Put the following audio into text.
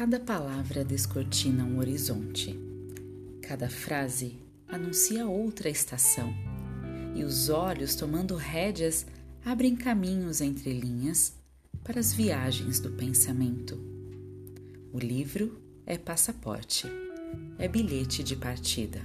Cada palavra descortina um horizonte. Cada frase anuncia outra estação. E os olhos, tomando rédeas, abrem caminhos entre linhas para as viagens do pensamento. O livro é passaporte, é bilhete de partida.